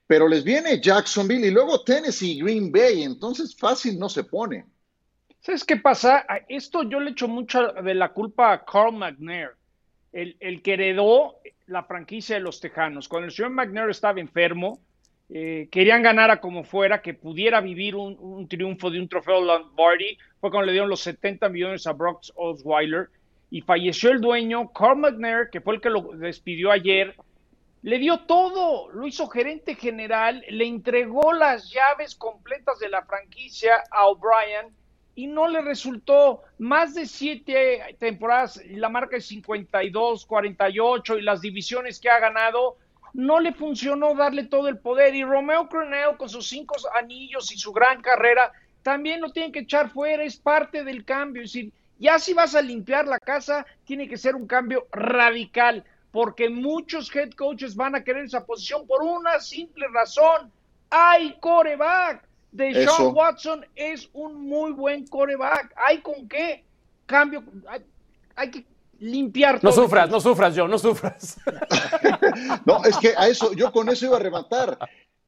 pero les viene Jacksonville y luego Tennessee y Green Bay, entonces fácil no se pone. ¿Sabes qué pasa? Esto yo le echo mucha de la culpa a Carl McNair, el, el que heredó la franquicia de los Tejanos. Cuando el señor McNair estaba enfermo, eh, querían ganar a como fuera, que pudiera vivir un, un triunfo de un trofeo Lombardi. Fue cuando le dieron los 70 millones a Brock Osweiler y falleció el dueño, Carl McNair, que fue el que lo despidió ayer. Le dio todo, lo hizo gerente general, le entregó las llaves completas de la franquicia a O'Brien y no le resultó más de siete temporadas, la marca es 52, 48 y las divisiones que ha ganado, no le funcionó darle todo el poder. Y Romeo Crennel con sus cinco anillos y su gran carrera, también lo tienen que echar fuera, es parte del cambio. Es decir, ya si vas a limpiar la casa, tiene que ser un cambio radical, porque muchos head coaches van a querer esa posición por una simple razón. Hay coreback. De Eso. Sean Watson es un muy buen coreback. ¿Hay con qué? Cambio. Hay, hay que limpiar No todo. sufras, no sufras, John, no sufras. No, es que a eso, yo con eso iba a rematar.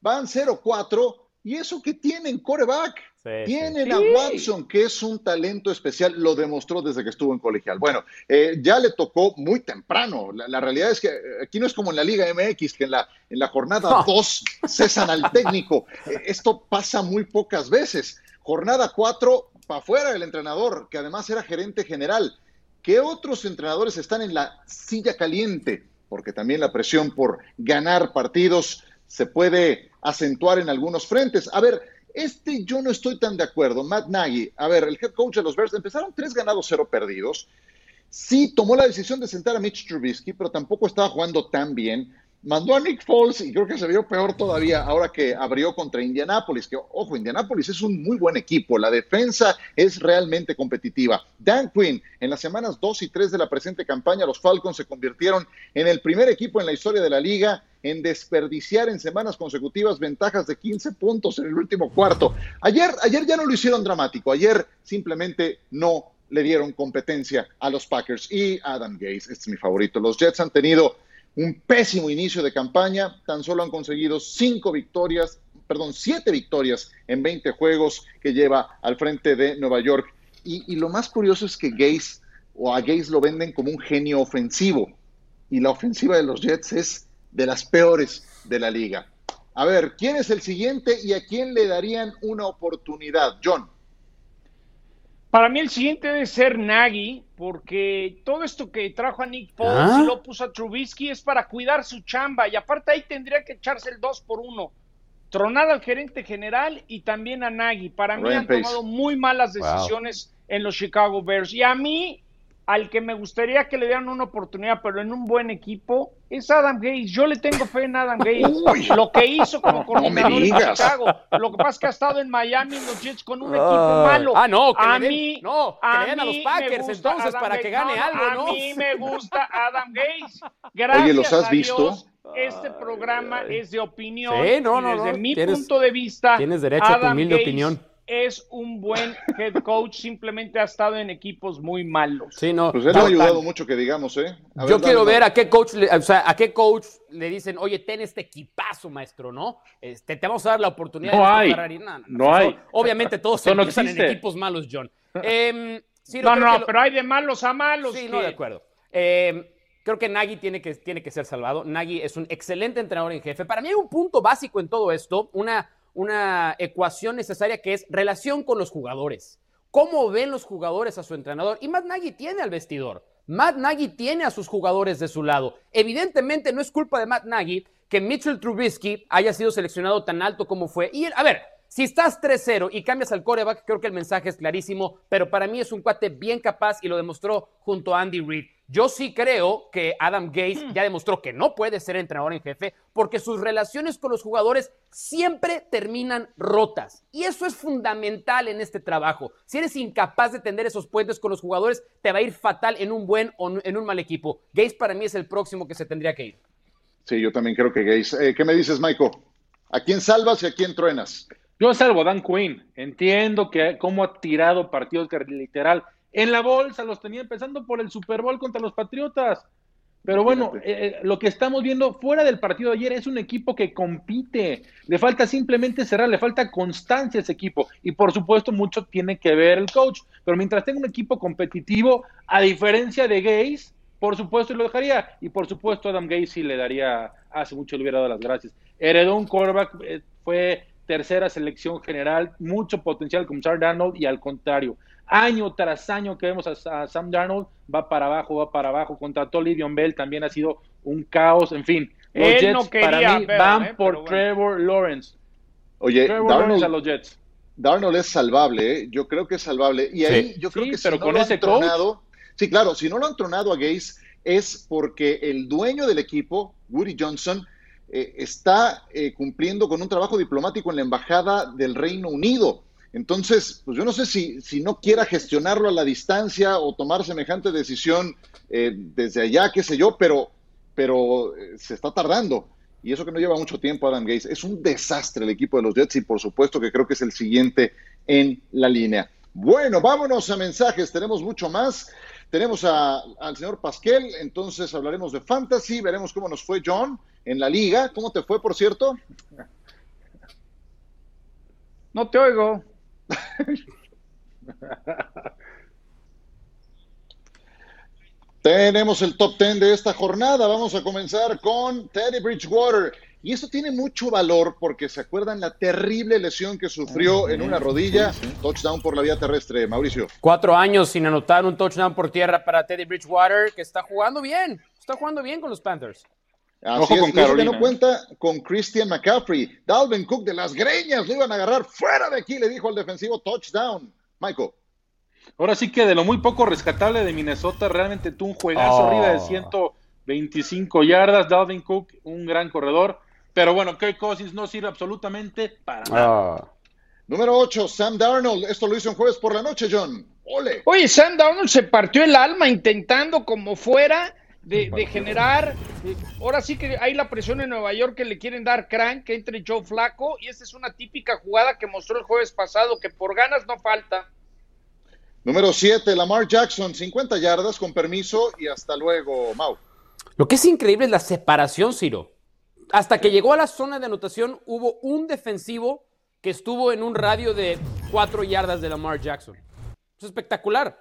Van 0-4 y eso que tienen coreback. Sí, Tienen sí. a. Watson, que es un talento especial, lo demostró desde que estuvo en colegial. Bueno, eh, ya le tocó muy temprano. La, la realidad es que eh, aquí no es como en la Liga MX, que en la, en la jornada No. 2 cesan al técnico. Eh, esto pasa muy pocas veces. Jornada 4, para afuera el entrenador, que además era gerente general. ¿Qué otros entrenadores están en la silla caliente? Porque también la presión por ganar partidos se puede acentuar en algunos frentes. A ver, este yo no estoy tan de acuerdo. Matt Nagy, a ver, el head coach de los Bears, empezaron tres ganados, cero perdidos. Sí, tomó la decisión de sentar a Mitch Trubisky, pero tampoco estaba jugando tan bien. Mandó a Nick Foles y creo que se vio peor todavía ahora que abrió contra Indianapolis, que ojo, Indianapolis es un muy buen equipo, la defensa es realmente competitiva. Dan Quinn, en las semanas 2 y 3 de la presente campaña, los Falcons se convirtieron en el primer equipo en la historia de la liga en desperdiciar en semanas consecutivas ventajas de 15 puntos en el último cuarto. Ayer, ayer ya no lo hicieron dramático, ayer simplemente no le dieron competencia a los Packers y Adam Gase, este es mi favorito. Los Jets han tenido un pésimo inicio de campaña, tan solo han conseguido cinco victorias, perdón, siete victorias en 20 juegos que lleva al frente de Nueva York. Y, y lo más curioso es que Gase o a Gase lo venden como un genio ofensivo y la ofensiva de los Jets es de las peores de la liga. A ver, ¿quién es el siguiente y a quién le darían una oportunidad? John. Para mí el siguiente debe ser Nagy, porque todo esto que trajo a Nick Foles ¿Ah? y lo puso a Trubisky es para cuidar su chamba y aparte ahí tendría que echarse el 2 por 1. Tronar al gerente general y también a Nagy. Para mí han Pace. tomado muy malas Wow. decisiones en los Chicago Bears. Y a mí, al que me gustaría que le dieran una oportunidad, pero en un buen equipo, es Adam Gates. Yo le tengo fe en Adam Gates. Lo que hizo como coordinador en Chicago. Lo que pasa es que ha estado en Miami en los Jets con un equipo Ah. malo. Ah, no, que a le den- mí, no, que le den a los mí me Packers, gusta entonces, Adam para que gane No, algo, ¿no? A mí me gusta Adam Gates. Gracias Oye, ¿los has a visto? Dios, este programa es de opinión. Sí, no, y no, desde no, mi tienes- punto de vista, tienes derecho a tu Adam humilde opinión. Es un buen head coach, simplemente ha estado en equipos muy malos. Sí, no. Pues él ha ayudado mucho que digamos, ¿eh? A yo ver, quiero dale, ver a qué coach, le, o sea, a qué coach le dicen, oye, ten este equipazo, maestro, ¿no? Este, te vamos a dar la oportunidad. No de hay. Ferrari. No, no, No hay. Obviamente todos Eso no empiezan en equipos malos, John. Em, Ciro, No, no, lo- pero hay de malos a malos. Sí, que- no, de acuerdo. Eh, creo que Nagy tiene que, tiene que ser salvado. Nagy es un excelente entrenador en jefe. Para mí hay un punto básico en todo esto, una, una ecuación necesaria que es relación con los jugadores. ¿Cómo ven los jugadores a su entrenador? Y Matt Nagy tiene al vestidor. Matt Nagy tiene a sus jugadores de su lado. Evidentemente no es culpa de Matt Nagy que Mitchell Trubisky haya sido seleccionado tan alto como fue. Y, a ver, si estás 3-0 y cambias al coreback, creo que el mensaje es clarísimo, pero para mí es un cuate bien capaz y lo demostró junto a Andy Reid. Yo sí creo que Adam Gates ya demostró que no puede ser entrenador en jefe porque sus relaciones con los jugadores siempre terminan rotas. Y eso es fundamental en este trabajo. Si eres incapaz de tender esos puentes con los jugadores, te va a ir fatal en un buen o en un mal equipo. Gates para mí es el próximo que se tendría que ir. Sí, yo también creo que Gates. Eh, ¿Qué me dices, Michael? ¿A quién salvas y a quién truenas? Yo salvo a Dan Quinn. Entiendo que cómo ha tirado partidos que literal en la bolsa los tenía empezando por el Super Bowl contra los Patriotas. Pero bueno, eh, lo que estamos viendo fuera del partido de ayer es un equipo que compite. Le falta simplemente cerrar, le falta constancia a ese equipo. Y por supuesto, mucho tiene que ver el coach. Pero mientras tenga un equipo competitivo, a diferencia de Gaze, por supuesto lo dejaría. Y por supuesto, Adam Gaze sí le daría, hace mucho le hubiera dado las gracias. Heredó un quarterback, eh, fue tercera selección general, mucho potencial como Sam Darnold y al contrario, año tras año que vemos a, a Sam Darnold, va para abajo, va para abajo, contrató a Livion Bell, también ha sido un caos, en fin, los Él Jets no quería para mí van eh, por bueno. Trevor Lawrence, Oye, Trevor Lawrence a Darnold, los Jets. Darnold es salvable, ¿eh? yo creo que es salvable. Y ahí yo creo Sí, que si pero no con lo han coach. tronado, sí, claro, si no lo han tronado a Gaze es porque el dueño del equipo, Woody Johnson, eh, está eh, cumpliendo con un trabajo diplomático en la embajada del Reino Unido. Entonces, pues yo no sé si, si no quiera gestionarlo a la distancia o tomar semejante decisión eh, desde allá, qué sé yo, pero, pero eh, se está tardando. Y eso que no lleva mucho tiempo Adam Gates. Es un desastre el equipo de los Jets y por supuesto que creo que es el siguiente en la línea. Bueno, vámonos a mensajes. Tenemos mucho más. Tenemos al señor Pasquel, entonces hablaremos de fantasy, veremos cómo nos fue John en la liga. ¿Cómo te fue, por cierto? No te oigo. Tenemos el top 10 de esta jornada. Vamos a comenzar con Teddy Bridgewater. Y esto tiene mucho valor porque se acuerdan la terrible lesión que sufrió en una rodilla. Touchdown por la vía terrestre, Mauricio. Cuatro años sin anotar un touchdown por tierra para Teddy Bridgewater, que está jugando bien. Está jugando bien con los Panthers. Así Ojo es, con Carolina. no cuenta con Christian McCaffrey. Dalvin Cook de las greñas lo iban a agarrar fuera de aquí, le dijo al defensivo touchdown. Michael. Ahora sí que de lo muy poco rescatable de Minnesota, realmente tuvo un juegazo Oh. arriba de 125 yardas. Dalvin Cook, un gran corredor. Pero bueno, Kirk Cousins no sirve absolutamente para nada. Ah. Número 8, Sam Darnold. Esto lo hizo en jueves por la noche, John. Ole. Oye, Sam Darnold se partió el alma intentando como fuera de, de generar. eh, Ahora sí que hay la presión en Nueva York que le quieren dar crank que entre Joe Flaco y esta es una típica jugada que mostró el jueves pasado que por ganas no falta. Número 7, Lamar Jackson, 50 yardas con permiso y hasta luego, Mau. Lo que es increíble es la separación, Ciro. Hasta que llegó a la zona de anotación, hubo un defensivo que estuvo en un radio de cuatro yardas de Lamar Jackson. Es espectacular.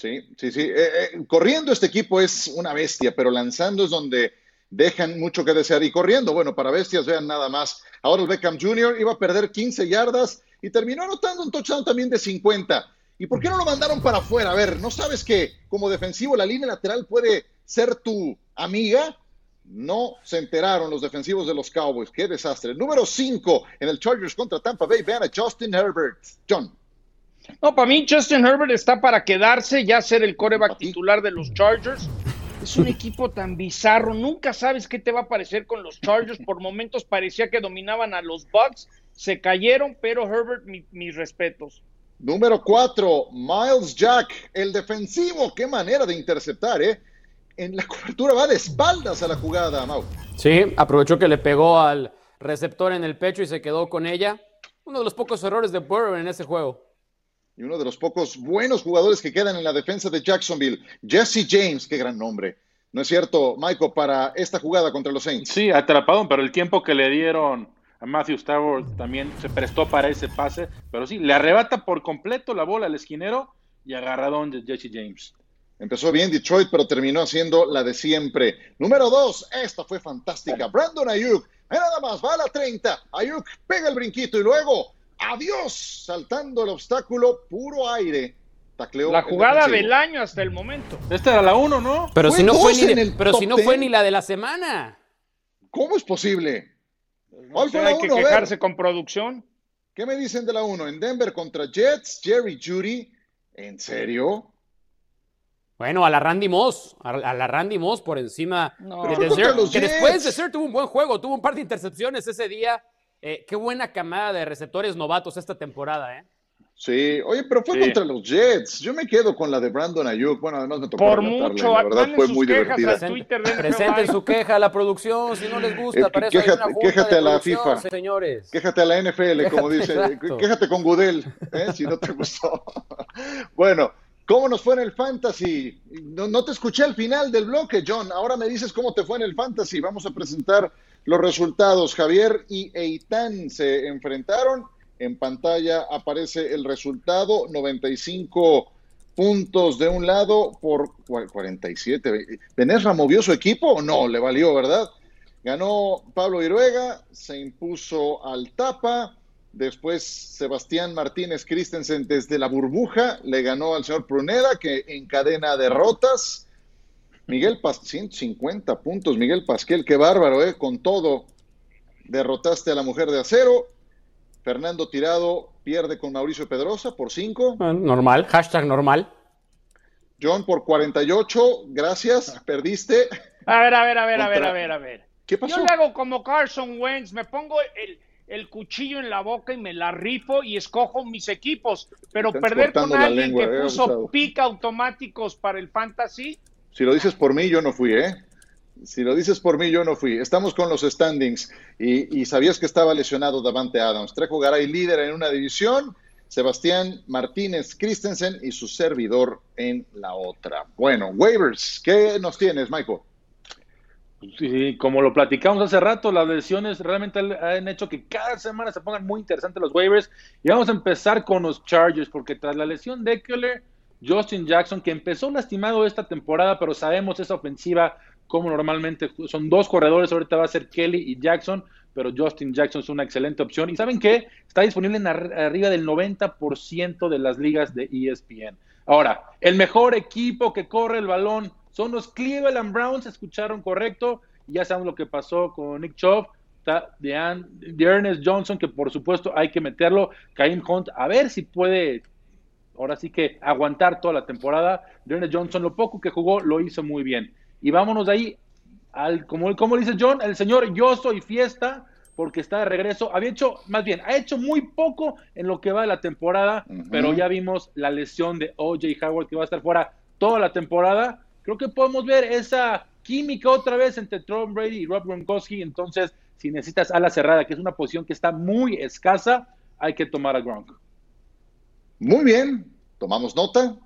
Sí, sí, sí. Eh, eh, corriendo este equipo es una bestia, pero lanzando es donde dejan mucho que desear. Y corriendo, bueno, para bestias vean nada más. Ahora el Beckham Jr. iba a perder 15 yardas y terminó anotando un touchdown también de 50. ¿Y por qué no lo mandaron para afuera? A ver, ¿no sabes que como defensivo la línea lateral puede ser tu amiga? No se enteraron los defensivos de los Cowboys. Qué desastre. Número 5 en el Chargers contra Tampa Bay. Vean a Justin Herbert. John. No, para mí Justin Herbert está para quedarse, ya ser el coreback titular de los Chargers. Es un equipo tan bizarro, nunca sabes qué te va a parecer con los Chargers. Por momentos parecía que dominaban a los Bucks, se cayeron, pero Herbert, mis respetos. Número cuatro, Miles Jack, el defensivo. Qué manera de interceptar, ¿eh? En la cobertura va de espaldas a la jugada, Mau. Sí, aprovechó que le pegó al receptor en el pecho y se quedó con ella. Uno de los pocos errores de Burrow en ese juego. Y uno de los pocos buenos jugadores que quedan en la defensa de Jacksonville, Jesse James, qué gran nombre. ¿No es cierto, Michael, para esta jugada contra los Saints? Sí, atrapado, pero el tiempo que le dieron a Matthew Stafford también se prestó para ese pase, pero sí, le arrebata por completo la bola al esquinero y agarradón de Jesse James. Empezó bien Detroit, pero terminó haciendo la de siempre. Número dos, esta fue fantástica. Brandon Ayuk, nada más, va a la 30. Ayuk pega el brinquito y luego, adiós, saltando el obstáculo, puro aire. Tacleó la jugada del año hasta el momento. Esta era la uno, ¿no? Pero si no fue ni, pero si no fue ni la de la semana. ¿Cómo es posible? hay que quejarse con producción. ¿Qué me dicen de la 1? En Denver contra Jets, Jerry Judy. ¿En serio? Bueno, a la Randy Moss, a la Randy Moss por encima de Desert, que después de ser tuvo un buen juego, tuvo un par de intercepciones ese día. Eh, qué buena camada de receptores novatos esta temporada, ¿eh? Sí, oye, pero fue contra los Jets. Yo me quedo con la de Brandon Ayuk. Bueno, además me tocó Por mucho, la verdad fue muy divertida. Presenten su queja a la producción si no les gusta. Eh, quéjate, quéjate a la FIFA. Señores. Quéjate a la NFL, como dice. Quéjate con Gudel, ¿eh? si no te gustó. bueno, ¿cómo nos fue en el Fantasy? No, no te escuché al final del bloque, John. Ahora me dices cómo te fue en el Fantasy. Vamos a presentar los resultados. Javier y Eitan se enfrentaron en pantalla aparece el resultado, 95 puntos de un lado por 47. ¿Venesra movió su equipo no? Le valió, ¿verdad? Ganó Pablo Iruega, se impuso al Tapa, después Sebastián Martínez Christensen desde la burbuja, le ganó al señor Pruneda que encadena derrotas. Miguel Pasquel, 150 puntos, Miguel Pasquel, qué bárbaro, ¿eh? Con todo, derrotaste a la mujer de acero Fernando Tirado pierde con Mauricio Pedrosa por 5. Ah, normal, hashtag normal. John por 48, gracias, perdiste. A ver, a ver, a ver, a ver, a ver, a ver. ¿Qué pasó? Yo le hago como Carson Wentz, me pongo el, cuchillo en la boca y me la rifo y escojo mis equipos, pero perder con alguien que eh, puso pica automáticos para el fantasy. Si lo dices por mí, yo no fui, ¿eh? Si lo dices por mí, yo no fui. Estamos con los standings y, sabías que estaba lesionado Davante Adams. Trejo Garay líder en una división, Sebastián Martínez Christensen y su servidor en la otra. Bueno, waivers, ¿qué nos tienes, Michael? Sí, como lo platicamos hace rato, las lesiones realmente han hecho que cada semana se pongan muy interesantes los waivers. Y vamos a empezar con los Chargers, porque tras la lesión de Eckler, Justin Jackson, que empezó lastimado esta temporada, pero sabemos esa ofensiva como normalmente son dos corredores, ahorita va a ser Kelly y Jackson, pero Justin Jackson es una excelente opción. ¿Y saben qué? Está disponible en arriba del 90% de las ligas de ESPN. Ahora, el mejor equipo que corre el balón son los Cleveland Browns, escucharon correcto, ya saben lo que pasó con Nick Chubb, está de, Ernest Johnson, que por supuesto hay que meterlo, Kaim Hunt, a ver si puede ahora sí que aguantar toda la temporada. Ernest Johnson, lo poco que jugó, lo hizo muy bien. Y vámonos de ahí, al, como, como dice John, el señor Yo Soy Fiesta, porque está de regreso. Había hecho, más bien, ha hecho muy poco en lo que va de la temporada, pero ya vimos la lesión de OJ Howard que va a estar fuera toda la temporada. Creo que podemos ver esa química otra vez entre Tom Brady y Rob Gronkowski. Entonces, si necesitas ala cerrada, que es una posición que está muy escasa, hay que tomar a Gronk. Muy bien, tomamos nota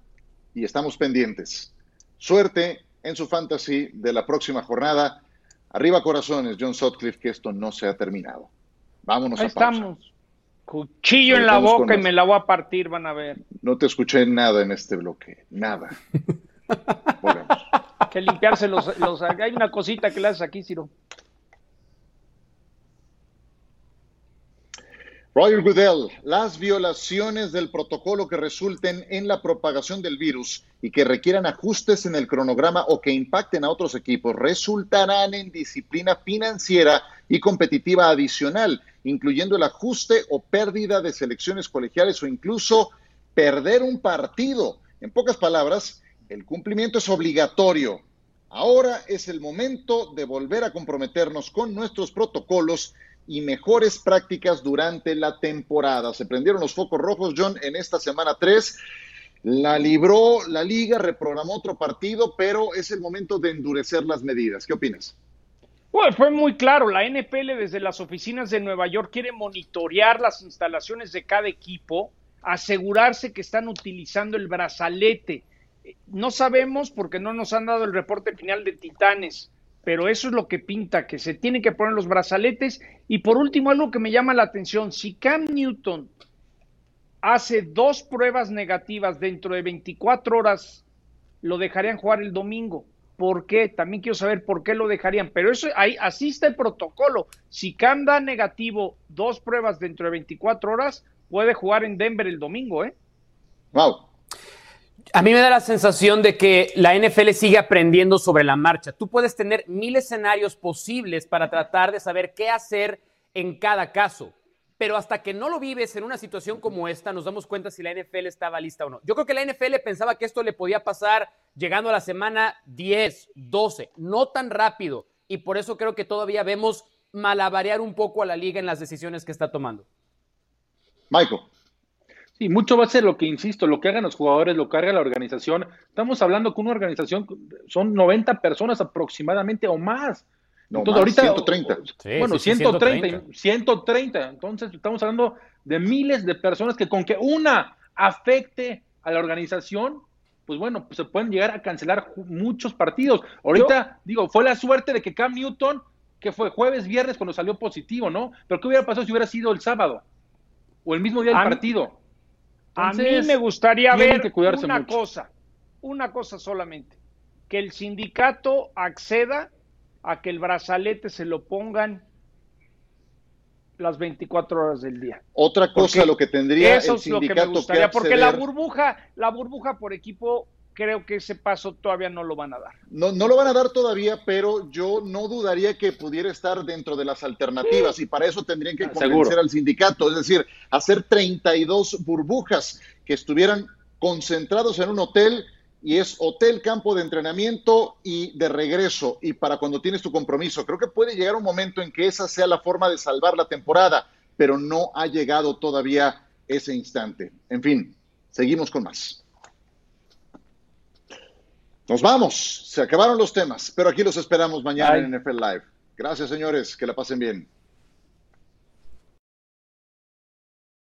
y estamos pendientes. Suerte en su fantasy de la próxima jornada. Arriba corazones, John Sutcliffe, que esto no se ha terminado. Vámonos Ahí a pausa. estamos. Cuchillo en la boca y me la voy a partir, van a ver. No te escuché nada en este bloque, nada. Volvemos. Que limpiarse los, los... Hay una cosita que le haces aquí, Ciro. Roger Goodell, las violaciones del protocolo que resulten en la propagación del virus y que requieran ajustes en el cronograma o que impacten a otros equipos resultarán en disciplina financiera y competitiva adicional, incluyendo el ajuste o pérdida de selecciones colegiales o incluso perder un partido. En pocas palabras, el cumplimiento es obligatorio. Ahora es el momento de volver a comprometernos con nuestros protocolos y mejores prácticas durante la temporada. Se prendieron los focos rojos, John, en esta semana 3. La libró la liga, reprogramó otro partido, pero es el momento de endurecer las medidas. ¿Qué opinas? Bueno, fue muy claro, la NPL desde las oficinas de Nueva York quiere monitorear las instalaciones de cada equipo, asegurarse que están utilizando el brazalete. No sabemos porque no nos han dado el reporte final de Titanes, pero eso es lo que pinta, que se tienen que poner los brazaletes. Y por último, algo que me llama la atención, si Cam Newton hace dos pruebas negativas dentro de 24 horas, lo dejarían jugar el domingo. ¿Por qué? También quiero saber por qué lo dejarían. Pero eso ahí así está el protocolo. Si Cam da negativo dos pruebas dentro de 24 horas, puede jugar en Denver el domingo, ¿eh? A mí me da la sensación de que la NFL sigue aprendiendo sobre la marcha. Tú puedes tener mil escenarios posibles para tratar de saber qué hacer en cada caso pero hasta que no lo vives en una situación como esta, nos damos cuenta si la NFL estaba lista o no. Yo creo que la NFL pensaba que esto le podía pasar llegando a la semana 10, 12, no tan rápido, y por eso creo que todavía vemos malabarear un poco a la liga en las decisiones que está tomando. Michael. Sí, mucho va a ser lo que, insisto, lo que hagan los jugadores, lo que haga la organización. Estamos hablando con una organización, son 90 personas aproximadamente o más. No, Entonces, ahorita, 130. bueno, 130, 130. Entonces, estamos hablando de miles de personas que con que una afecte a la organización, pues bueno, pues se pueden llegar a cancelar muchos partidos. Ahorita, digo, fue la suerte de que Cam Newton, que fue jueves, viernes cuando salió positivo, ¿no? Pero ¿qué hubiera pasado si hubiera sido el sábado? O el mismo día del partido. A mí me gustaría ver una cosa, una cosa solamente, que el sindicato acceda a que el brazalete se lo pongan las 24 horas del día. Otra cosa lo que tendría eso el es lo que me gustaría, porque la burbuja, la burbuja por equipo creo que ese paso todavía no lo van a dar. No, no lo van a dar todavía, pero yo no dudaría que pudiera estar dentro de las alternativas y para eso tendrían que convencer al sindicato, es decir, hacer 32 burbujas que estuvieran concentrados en un hotel y es hotel, campo de entrenamiento y de regreso y para cuando tienes tu compromiso. Creo que puede llegar un momento en que esa sea la forma de salvar la temporada, pero no ha llegado todavía ese instante. En fin, seguimos con más. Nos vamos, se acabaron los temas, pero aquí los esperamos mañana en NFL Live. Gracias, señores, que la pasen bien.